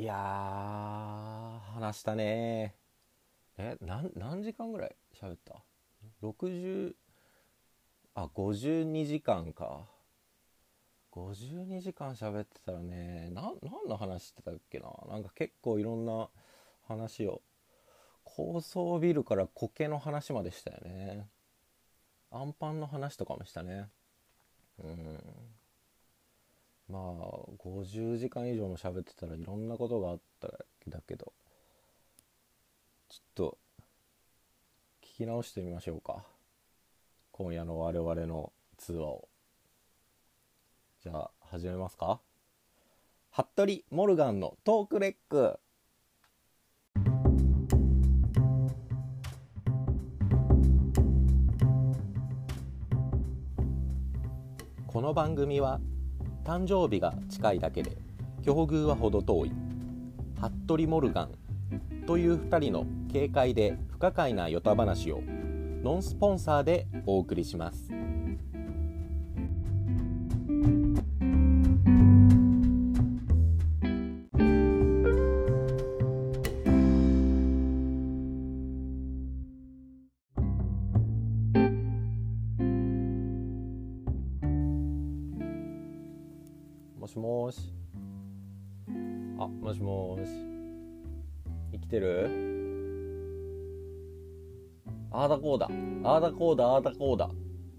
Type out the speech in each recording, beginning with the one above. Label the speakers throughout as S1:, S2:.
S1: いや話したね。えなん何時間ぐらい喋った？60あ52時間か。52時間喋ってたらね何の話してたっけな？なんか結構いろんな話を。高層ビルから苔の話までしたよね。アンパンの話とかもしたね。うん。まあ50時間以上も喋ってたらいろんなことがあっただけどちょっと聞き直してみましょうか。今夜の我々の通話を。じゃあ始めますか。服部モルガンのトークレック。この番組は誕生日が近いだけで境遇は程遠い。服部モルガンという2人の軽快で不可解なヨタ話をノンスポンサーでお送りします。もしもし。あもしもーし。生きてる？あーだこうだ。あーだこうだあーだこうだ。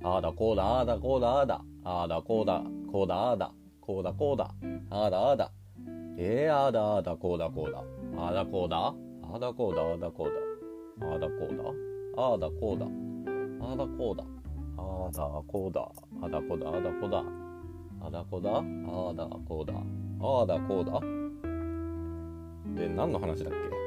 S1: あーだこうだあーだこうだあーだ。あーだこうだこうだあーだ。こうだこうだ。あーだあーだ。えー、あーだあーだこうだこうだ。あーだこうだあーだこうだあーだこうだ。あーだこうだあーだこうだ。あーだこうだ。あーだこうだあーだこうだあーだこうだ。あだこだあーだこうだあーだこうだ。で何の話だっけ？